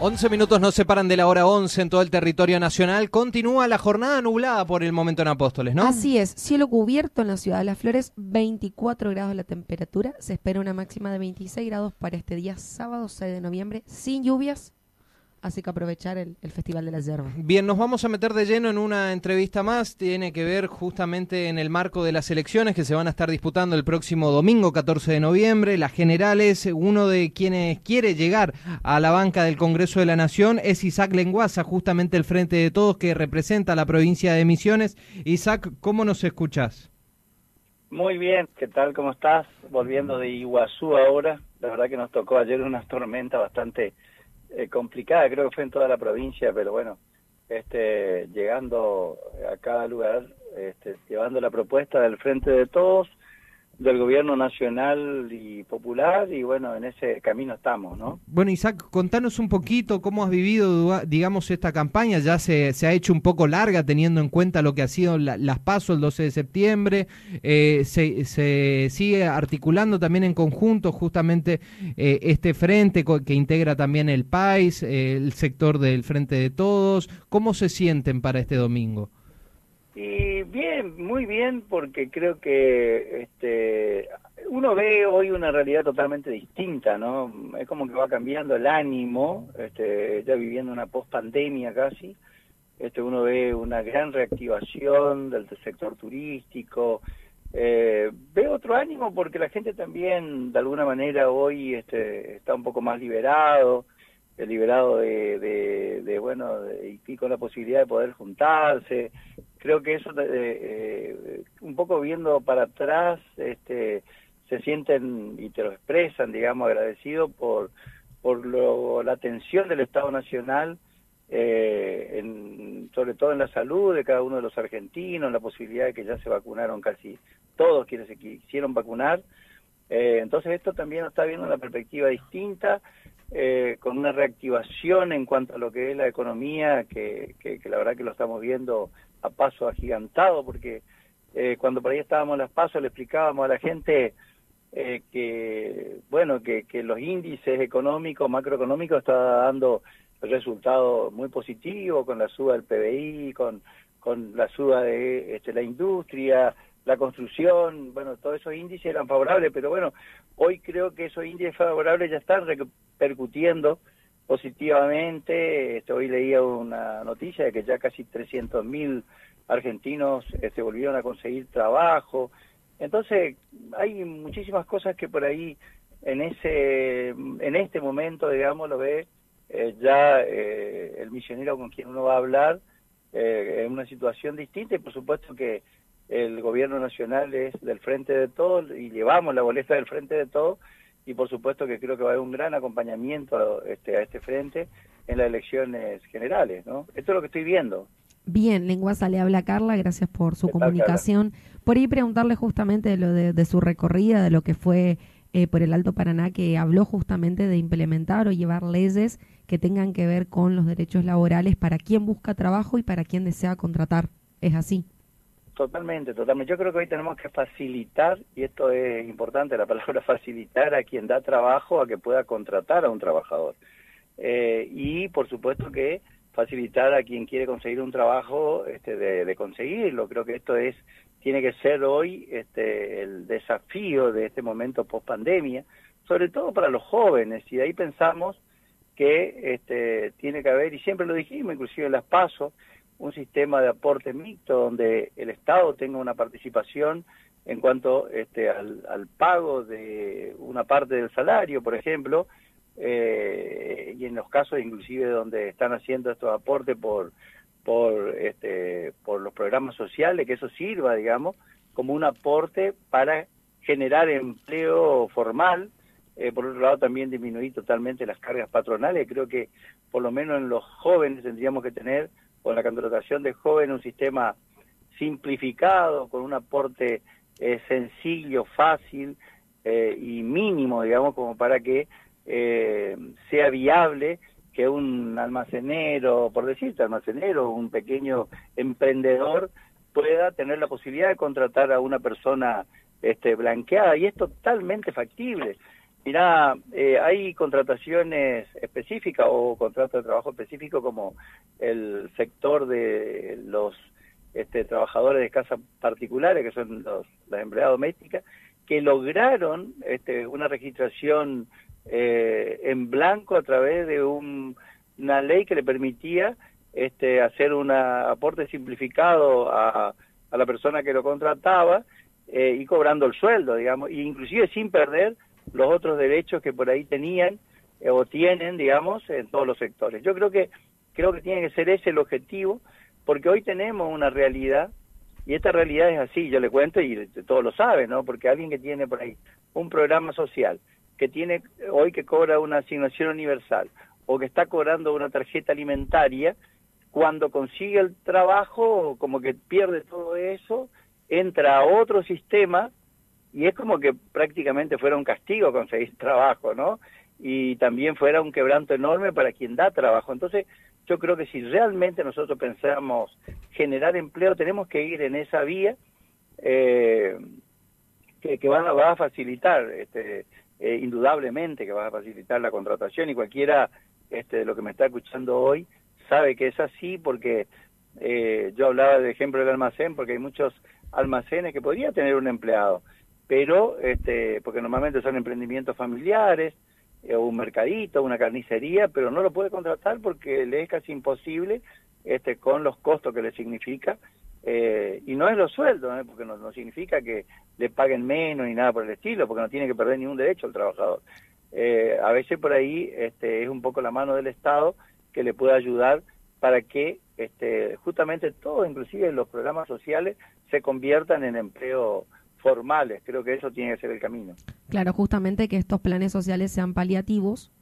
11 minutos nos separan de la hora 11 en todo el territorio nacional. Continúa la jornada nublada por el momento en Apóstoles, ¿no? Así es, cielo cubierto en la ciudad de Las Flores, 24 grados la temperatura, se espera una máxima de 26 grados para este día sábado 6 de noviembre, sin lluvias, así que aprovechar el, Festival de la Yerba. Bien, nos vamos a meter de lleno en una entrevista más, tiene que ver justamente en el marco de las elecciones que se van a estar disputando el próximo domingo 14 de noviembre, las generales, uno de quienes quiere llegar a la banca del Congreso de la Nación es Isaac Lenguaza, justamente el Frente de Todos que representa la provincia de Misiones. Isaac, ¿cómo nos escuchás? Muy bien, ¿qué tal? ¿Cómo estás? Volviendo de Iguazú ahora, la verdad que nos tocó ayer una tormenta bastante eh, complicada, creo que fue en toda la provincia, pero bueno, este, llegando a cada lugar, este, llevando la propuesta del Frente de Todos, del gobierno nacional y popular y bueno, en ese camino estamos, ¿no? Bueno, Isaac, contanos un poquito cómo has vivido, digamos, esta campaña, ya se, se ha hecho un poco larga teniendo en cuenta lo que ha sido las pasos el 12 de septiembre, eh, se, se, sigue articulando también en conjunto justamente eh, este frente que integra también el país, eh, el sector del Frente de Todos, ¿cómo se sienten para este domingo? Y bien, muy bien, porque creo que este, uno ve hoy una realidad totalmente distinta, ¿no? Es como que va cambiando el ánimo, este, ya viviendo una post-pandemia casi. Este, uno ve una gran reactivación del sector turístico. Eh, ve otro ánimo porque la gente también, de alguna manera, hoy este, está un poco más liberado liberado de, de, de bueno, y con la posibilidad de poder juntarse. Creo que eso, eh, eh, un poco viendo para atrás, este, se sienten y te lo expresan, digamos, agradecidos por, por lo, la atención del Estado Nacional, eh, en, sobre todo en la salud de cada uno de los argentinos, la posibilidad de que ya se vacunaron casi todos quienes se quisieron vacunar. Eh, entonces esto también está viendo una perspectiva distinta eh, con una reactivación en cuanto a lo que es la economía, que, que, la verdad que lo estamos viendo a paso agigantado, porque eh, cuando por ahí estábamos en las pasos le explicábamos a la gente eh, que, bueno, que, que los índices económicos, macroeconómicos, estaban dando resultados muy positivos con la suba del PBI, con, con la suba de este, la industria, la construcción, bueno, todos esos índices eran favorables, pero bueno, hoy creo que esos índices favorables ya están repercutiendo positivamente. Este, hoy leía una noticia de que ya casi 300.000 argentinos se este, volvieron a conseguir trabajo. Entonces, hay muchísimas cosas que por ahí en ese en este momento, digamos, lo ve eh, ya eh, el misionero con quien uno va a hablar eh, en una situación distinta y por supuesto que el gobierno nacional es del frente de todos y llevamos la boleta del frente de todos y por supuesto que creo que va a haber un gran acompañamiento este, a este frente en las elecciones generales, ¿no? Esto es lo que estoy viendo. Bien, Lenguaza le habla Carla, gracias por su comunicación. por ahí preguntarle justamente de lo de, su recorrida, de lo que fue eh, por el Alto Paraná, que habló justamente de implementar o llevar leyes que tengan que ver con los derechos laborales para quien busca trabajo y para quien desea contratar. ¿Es así? Totalmente, totalmente. Yo creo que hoy tenemos que facilitar, y esto es importante, la palabra facilitar a quien da trabajo a que pueda contratar a un trabajador. Eh, y por supuesto que facilitar a quien quiere conseguir un trabajo este, de, conseguirlo. Creo que esto es tiene que ser hoy este, el desafío de este momento post pandemia, sobre todo para los jóvenes. Y de ahí pensamos que este, tiene que haber, y siempre lo dijimos, inclusive en las pasos, un sistema de aporte mixto donde el Estado tenga una participación en cuanto este, al, pago de una parte del salario, por ejemplo, eh, y en los casos inclusive donde están haciendo estos aportes por por este por los programas sociales que eso sirva digamos como un aporte para generar empleo formal. Eh, por otro lado también disminuir totalmente las cargas patronales. Creo que por lo menos en los jóvenes tendríamos que tener con la contratación de jóvenes, un sistema simplificado, con un aporte eh, sencillo, fácil eh, y mínimo, digamos, como para que eh, sea viable que un almacenero, por decirte, almacenero, un pequeño emprendedor pueda tener la posibilidad de contratar a una persona este, blanqueada y es totalmente factible. Mirá, eh, hay contrataciones específicas o contratos de trabajo específicos como el sector de los este, trabajadores de casas particulares, que son los, las empleadas domésticas, que lograron este, una registración eh, en blanco a través de una ley que le permitía este, hacer un aporte simplificado a, a, la persona que lo contrataba eh, y cobrando el sueldo, digamos, e inclusive sin perder los otros derechos que por ahí tenían eh, o tienen, digamos, en todos los sectores. Yo creo que creo que tiene que ser ese el objetivo, porque hoy tenemos una realidad y esta realidad es así, yo le cuento y todos lo saben, ¿no? Porque alguien que tiene por ahí un programa social, que tiene hoy que cobra una asignación universal o que está cobrando una tarjeta alimentaria, cuando consigue el trabajo, como que pierde todo eso, entra a otro sistema y es como que prácticamente fuera un castigo conseguir trabajo, ¿no? Y también fuera un quebranto enorme para quien da trabajo. Entonces, yo creo que si realmente nosotros pensamos generar empleo, tenemos que ir en esa vía eh, que, va, a facilitar, este, eh, indudablemente que va a facilitar la contratación y cualquiera este, de lo que me está escuchando hoy sabe que es así porque eh, yo hablaba de ejemplo del almacén porque hay muchos almacenes que podría tener un empleado, pero este, porque normalmente son emprendimientos familiares, eh, un mercadito, una carnicería, pero no lo puede contratar porque le es casi imposible este, con los costos que le significa. Eh, y no es los sueldos, ¿eh? porque no, significa que le paguen menos ni nada por el estilo, porque no tiene que perder ningún derecho el trabajador. Eh, a veces por ahí este, es un poco la mano del Estado que le puede ayudar para que este, justamente todo, inclusive los programas sociales, se conviertan en empleo formales. Creo que eso tiene que ser el camino. Claro, justamente que estos planes sociales sean paliativos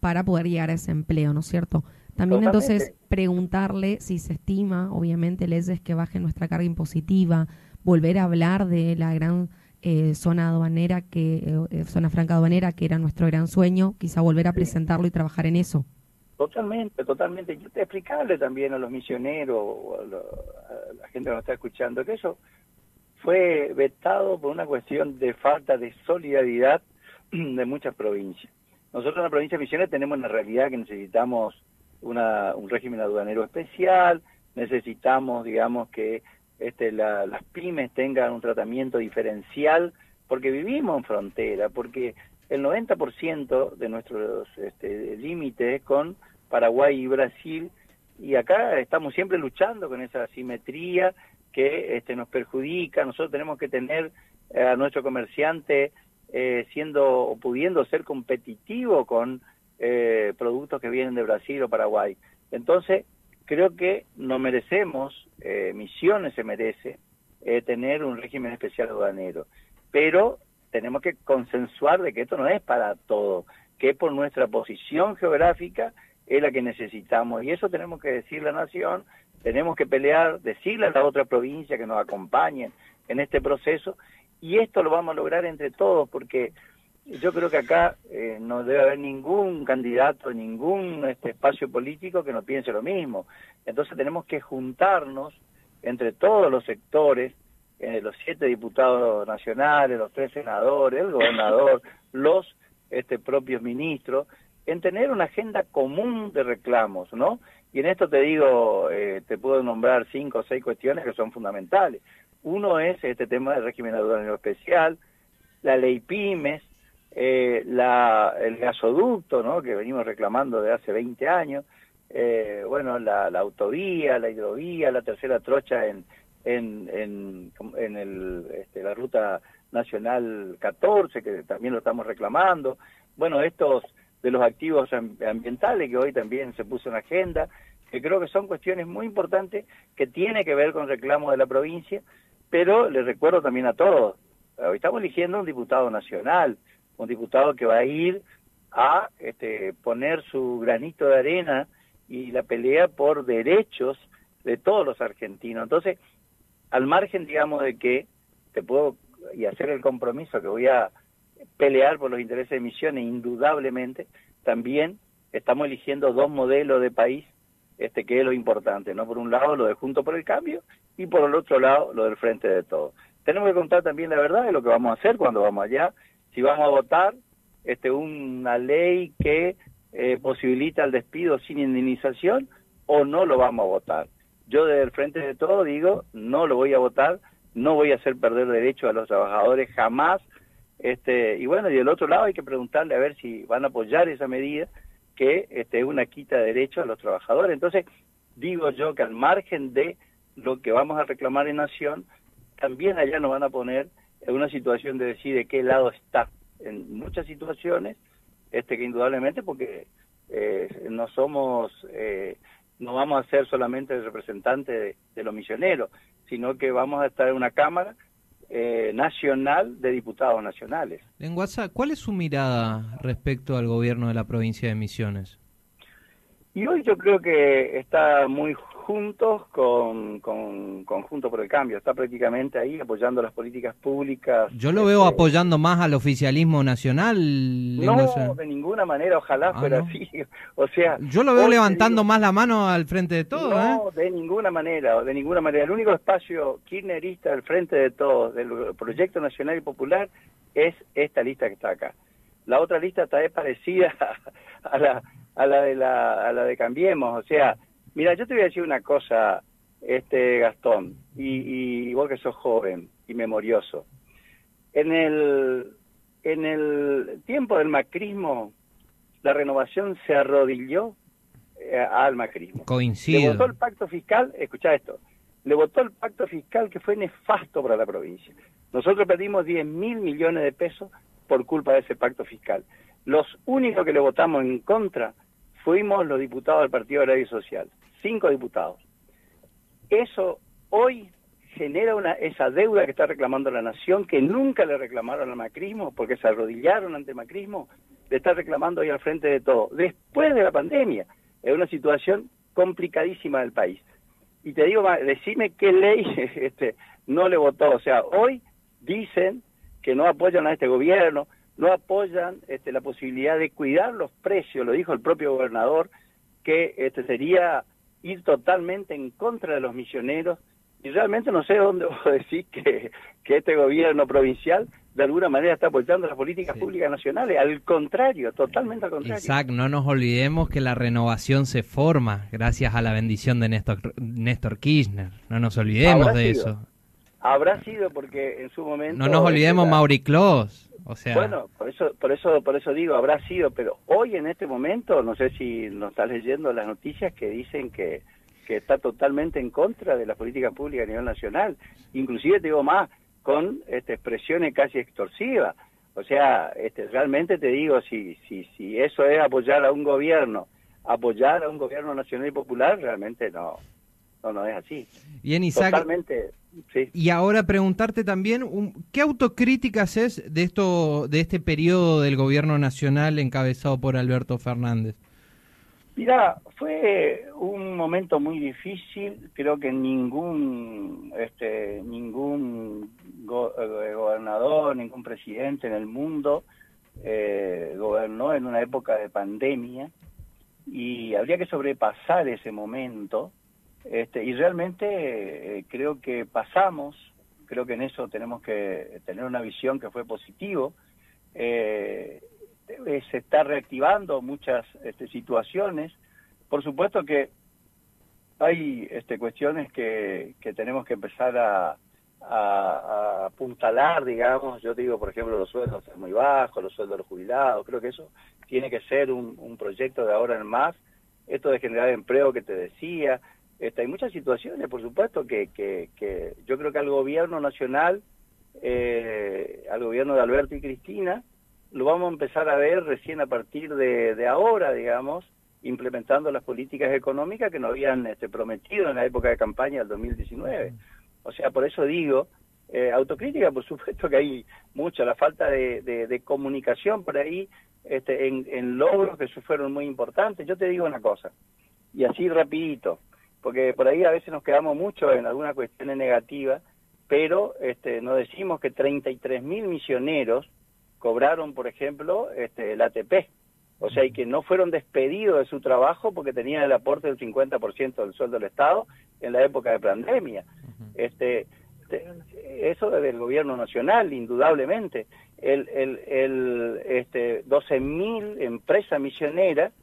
para poder llegar a ese empleo, ¿no es cierto? También entonces preguntarle si se estima, obviamente, leyes que bajen nuestra carga impositiva, volver a hablar de la gran eh, zona aduanera, que eh, eh, zona franca aduanera, que era nuestro gran sueño, quizá volver a presentarlo y trabajar en eso. Totalmente, totalmente. Yo te explicarle también a los misioneros a la gente que nos está escuchando que eso fue vetado por una cuestión de falta de solidaridad de muchas provincias. Nosotros en la provincia de Misiones tenemos una realidad que necesitamos una, un régimen aduanero especial, necesitamos, digamos, que este, la, las pymes tengan un tratamiento diferencial, porque vivimos en frontera, porque el 90% de nuestros este, límites es con Paraguay y Brasil, y acá estamos siempre luchando con esa asimetría que este, nos perjudica. Nosotros tenemos que tener eh, a nuestro comerciante eh, siendo o pudiendo ser competitivo con eh, productos que vienen de Brasil o Paraguay. Entonces, creo que no merecemos, eh, Misiones se merece, eh, tener un régimen especial aduanero. Pero tenemos que consensuar de que esto no es para todo, que por nuestra posición geográfica es la que necesitamos. Y eso tenemos que decir la nación tenemos que pelear, decirle a la otra provincia que nos acompañen en este proceso y esto lo vamos a lograr entre todos porque yo creo que acá eh, no debe haber ningún candidato, ningún este, espacio político que no piense lo mismo. Entonces tenemos que juntarnos entre todos los sectores, eh, los siete diputados nacionales, los tres senadores, el gobernador, los este, propios ministros, en tener una agenda común de reclamos, ¿no? Y en esto te digo, eh, te puedo nombrar cinco o seis cuestiones que son fundamentales. Uno es este tema del régimen aduanero especial, la ley pymes, eh, la, el gasoducto, ¿no? que venimos reclamando de hace 20 años, eh, bueno, la, autovía, la hidrovía, la tercera trocha en, en, en, en el, este, la ruta nacional 14, que también lo estamos reclamando. Bueno, estos de los activos ambientales, que hoy también se puso en agenda, que creo que son cuestiones muy importantes que tiene que ver con reclamos de la provincia, pero les recuerdo también a todos, hoy estamos eligiendo un diputado nacional, un diputado que va a ir a este, poner su granito de arena y la pelea por derechos de todos los argentinos. Entonces, al margen, digamos, de que te puedo y hacer el compromiso que voy a pelear por los intereses de Misiones, indudablemente, también estamos eligiendo dos modelos de país, este que es lo importante, ¿no? Por un lado, lo de Junto por el Cambio, y por el otro lado, lo del Frente de Todo. Tenemos que contar también la verdad de lo que vamos a hacer cuando vamos allá, si vamos a votar este, una ley que eh, posibilita el despido sin indemnización o no lo vamos a votar. Yo desde el frente de todo digo, no lo voy a votar, no voy a hacer perder derechos a los trabajadores jamás. Este, y bueno, y del otro lado hay que preguntarle a ver si van a apoyar esa medida que este, es una quita de derechos a los trabajadores. Entonces, digo yo que al margen de lo que vamos a reclamar en Nación, también allá nos van a poner en una situación de decir de qué lado está en muchas situaciones, este que indudablemente porque eh, no somos, eh, no vamos a ser solamente el representante de, los misioneros, sino que vamos a estar en una Cámara eh, nacional de diputados nacionales. En WhatsApp, ¿cuál es su mirada respecto al gobierno de la provincia de Misiones? Y hoy yo creo que está muy juntos con, con, Junto por el Cambio. Está prácticamente ahí apoyando las políticas públicas. Yo lo veo este, apoyando más al oficialismo nacional. No, de ninguna manera, ojalá ah, fuera así. O sea, yo lo veo levantando más la mano al frente de todo. No, ¿eh? de ninguna manera, de ninguna manera. El único espacio kirchnerista al frente de todos, del Proyecto Nacional y Popular, es esta lista que está acá. La otra lista está parecida a la a la de la, a la de Cambiemos. O sea, mira, yo te voy a decir una cosa, este Gastón, y, y vos que sos joven y memorioso. En el, en el tiempo del macrismo, la renovación se arrodilló eh, al macrismo. Coincide. Le votó el pacto fiscal, escucha esto, le votó el pacto fiscal que fue nefasto para la provincia. Nosotros perdimos 10 mil millones de pesos por culpa de ese pacto fiscal. Los únicos que le votamos en contra fuimos los diputados del Partido Agrario Social, cinco diputados. Eso hoy genera una, esa deuda que está reclamando la nación, que nunca le reclamaron al macrismo, porque se arrodillaron ante macrismo, le está reclamando hoy al frente de todo. Después de la pandemia, es una situación complicadísima del país. Y te digo, decime qué ley este, no le votó. O sea, hoy dicen que no apoyan a este gobierno, no apoyan este, la posibilidad de cuidar los precios, lo dijo el propio gobernador, que este, sería ir totalmente en contra de los misioneros. Y realmente no sé dónde vos decir que, que este gobierno provincial de alguna manera está apoyando las políticas públicas nacionales. Al contrario, totalmente al contrario. Isaac, no nos olvidemos que la renovación se forma gracias a la bendición de Néstor, Néstor Kirchner. No nos olvidemos de eso. Habrá sido porque en su momento... No nos olvidemos Mauri Clos. Bueno, por eso, por eso, por eso digo, habrá sido, pero hoy en este momento, no sé si nos estás leyendo las noticias que dicen que, que está totalmente en contra de las políticas públicas a nivel nacional, inclusive te digo más, con este, expresiones casi extorsivas. O sea, este, realmente te digo, si, si, si eso es apoyar a un gobierno, apoyar a un gobierno nacional y popular, realmente no, no, no es así. Bien, Isaac. Totalmente, y ahora preguntarte también, ¿qué autocríticas es de esto, de este periodo del gobierno nacional encabezado por Alberto Fernández? Mira, fue un momento muy difícil. Creo que ningún, este, ningún eh, gobernador, ningún presidente en el mundo eh, gobernó en una época de pandemia y habría que sobrepasar ese momento este, y realmente eh, creo que pasamos, creo que en eso tenemos que tener una visión que fue positivo. Eh, se está reactivando muchas este, situaciones. Por supuesto que hay este, cuestiones que, que tenemos que empezar a, a, apuntalar, digamos, yo digo, por ejemplo, los sueldos muy bajos, los sueldos de jubilados, creo que eso tiene que ser un proyecto de ahora en más, esto de generar empleo que te decía, este, hay muchas situaciones, por supuesto, que, que, yo creo que al gobierno nacional, eh, al gobierno de Alberto y Cristina, lo vamos a empezar a ver recién a partir de, ahora, digamos, implementando las políticas económicas que nos habían este, prometido en la época de campaña del 2019. O sea, por eso digo, eh, autocrítica, por supuesto que hay mucha, la falta de, de, comunicación por ahí, este, en, en, logros que fueron muy importantes. Yo te digo una cosa, y así rapidito, porque por ahí a veces nos quedamos mucho en alguna cuestión negativa, pero este, nos decimos que 33 mil misioneros cobraron, por ejemplo, este, el ATP, o sea, y que no fueron despedidos de su trabajo porque tenían el aporte del 50% del sueldo del Estado en la época de pandemia. Este, eso desde el gobierno nacional, indudablemente. el, el, el este, 12.000 empresas misioneras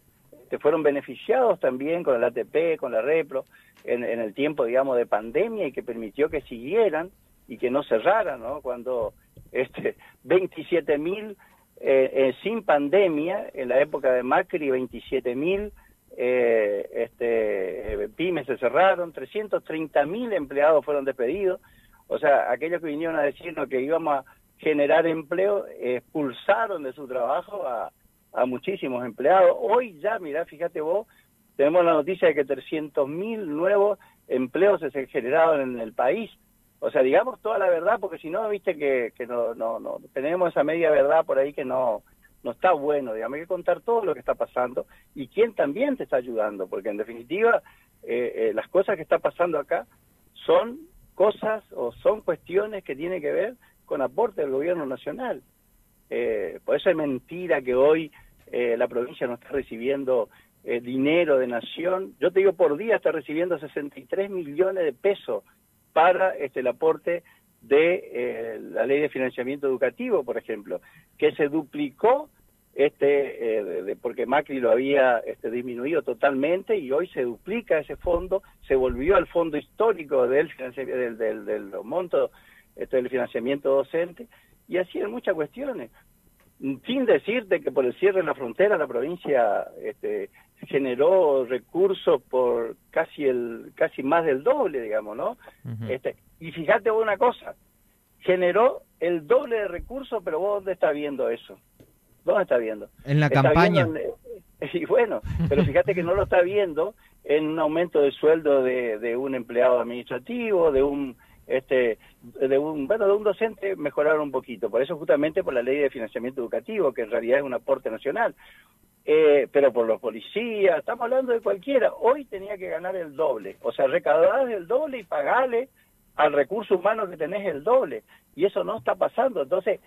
que fueron beneficiados también con el ATP, con la Repro, en, en, el tiempo, digamos, de pandemia y que permitió que siguieran y que no cerraran, ¿no? Cuando este, 27.000 eh, eh, sin pandemia, en la época de Macri, 27.000 eh, este, pymes se cerraron, 330.000 empleados fueron despedidos. O sea, aquellos que vinieron a decirnos que íbamos a generar empleo, expulsaron de su trabajo a, a muchísimos empleados. Hoy ya, mira, fíjate vos, tenemos la noticia de que 300.000 nuevos empleos se generaron en el país. O sea, digamos toda la verdad, porque si no, viste que, que no, no, no, tenemos esa media verdad por ahí que no, no está bueno, digamos, hay que contar todo lo que está pasando y quién también te está ayudando, porque en definitiva eh, eh, las cosas que está pasando acá son cosas o son cuestiones que tienen que ver con aporte del gobierno nacional. Eh, por eso es mentira que hoy eh, la provincia no está recibiendo eh, dinero de nación. Yo te digo, por día está recibiendo 63 millones de pesos para este, el aporte de eh, la ley de financiamiento educativo, por ejemplo, que se duplicó este eh, porque Macri lo había este, disminuido totalmente y hoy se duplica ese fondo, se volvió al fondo histórico del, del, del, del monto este, del financiamiento docente y así en muchas cuestiones. Sin decirte que por el cierre de la frontera la provincia este, generó recursos por casi el casi más del doble, digamos, ¿no? este, y fíjate vos una cosa, generó el doble de recursos, pero vos dónde está viendo eso? ¿Dónde está viendo? En la campaña. y bueno, pero fíjate que no lo está viendo en un aumento de sueldo de, de un empleado administrativo, de un este de un bueno de un docente mejoraron un poquito por eso justamente por la ley de financiamiento educativo que en realidad es un aporte nacional eh, pero por los policías, estamos hablando de cualquiera. Hoy tenía que ganar el doble, o sea, recaudar el doble y pagarle al recurso humano que tenés el doble. Y eso no está pasando. Entonces,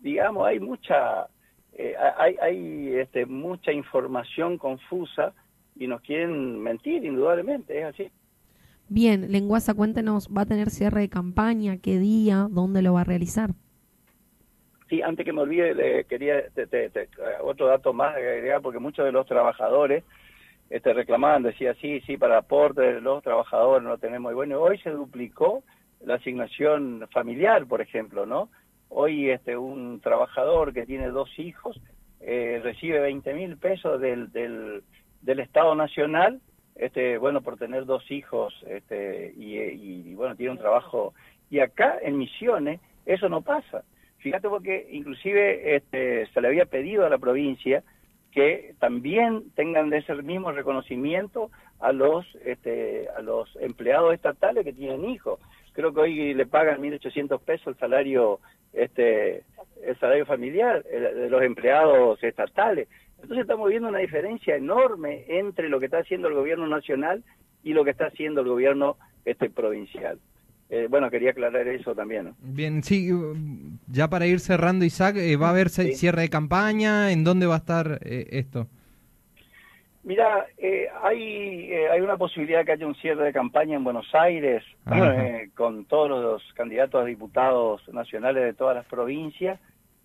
digamos, hay mucha, eh, hay, hay este, mucha información confusa y nos quieren mentir, indudablemente, es así. Bien, Lenguaza, cuéntenos, ¿va a tener cierre de campaña? ¿Qué día? ¿Dónde lo va a realizar? Sí, antes que me olvide, quería otro dato más agregar, porque muchos de los trabajadores este, reclamaban, decía, sí, sí, para aporte de los trabajadores no tenemos. Y bueno, hoy se duplicó la asignación familiar, por ejemplo, ¿no? Hoy este, un trabajador que tiene dos hijos eh, recibe 20 mil pesos del, del, del Estado Nacional, este, bueno, por tener dos hijos este, y, bueno, tiene un trabajo. Y acá en Misiones eso no pasa Fíjate porque inclusive este, se le había pedido a la provincia que también tengan ese mismo reconocimiento a los este, a los empleados estatales que tienen hijos. Creo que hoy le pagan 1.800 pesos el salario este el salario familiar de los empleados estatales. Entonces estamos viendo una diferencia enorme entre lo que está haciendo el gobierno nacional y lo que está haciendo el gobierno este provincial. Eh, bueno, quería aclarar eso también. Bien, sí, ya para ir cerrando, Isaac, eh, ¿va a haber cierre de campaña? ¿En dónde va a estar eh, esto? Mira, hay, hay una posibilidad que haya un cierre de campaña en Buenos Aires con todos los candidatos a diputados nacionales de todas las provincias.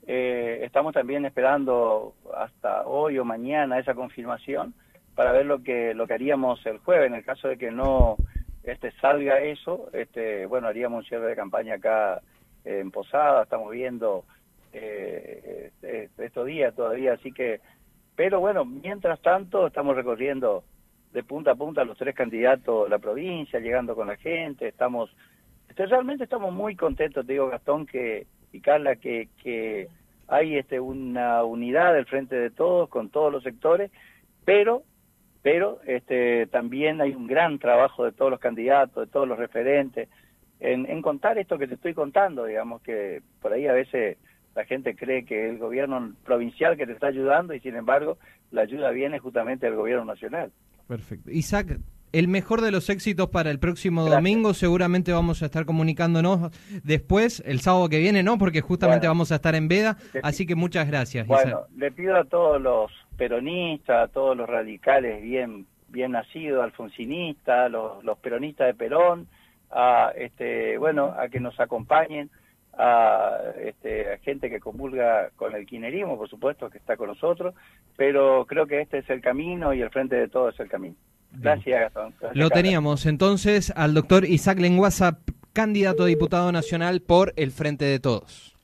Estamos también esperando hasta hoy o mañana esa confirmación para ver lo que, lo que haríamos el jueves. En el caso de que no este salga eso, este bueno, haríamos un cierre de campaña acá en Posada, estamos viendo eh, eh, estos días todavía, así que, pero bueno, mientras tanto estamos recorriendo de punta a punta los tres candidatos la provincia, llegando con la gente, estamos, este, realmente estamos muy contentos, te digo Gastón que Carla, que, que hay este una unidad del frente de todos, con todos los sectores, pero pero este, también hay un gran trabajo de todos los candidatos, de todos los referentes, en, contar esto que te estoy contando, digamos que por ahí a veces la gente cree que el gobierno provincial que te está ayudando y sin embargo la ayuda viene justamente del gobierno nacional. Perfecto. Isaac, el mejor de los éxitos para el próximo domingo. Seguramente vamos a estar comunicándonos después, el sábado que viene, ¿no? Porque justamente vamos a estar en Veda. Así que muchas gracias. Bueno, le pido a todos los peronistas, a todos los radicales bien bien nacidos, alfonsinistas, los, los peronistas de Perón, a este bueno a que nos acompañen a, este, a gente que comulga con el quinerismo, por supuesto, que está con nosotros, pero creo que este es el camino y el frente de todo es el camino. Gracias, Gastón. Lo teníamos entonces al doctor Isaac Lenguaza, candidato a diputado nacional por el Frente de Todos.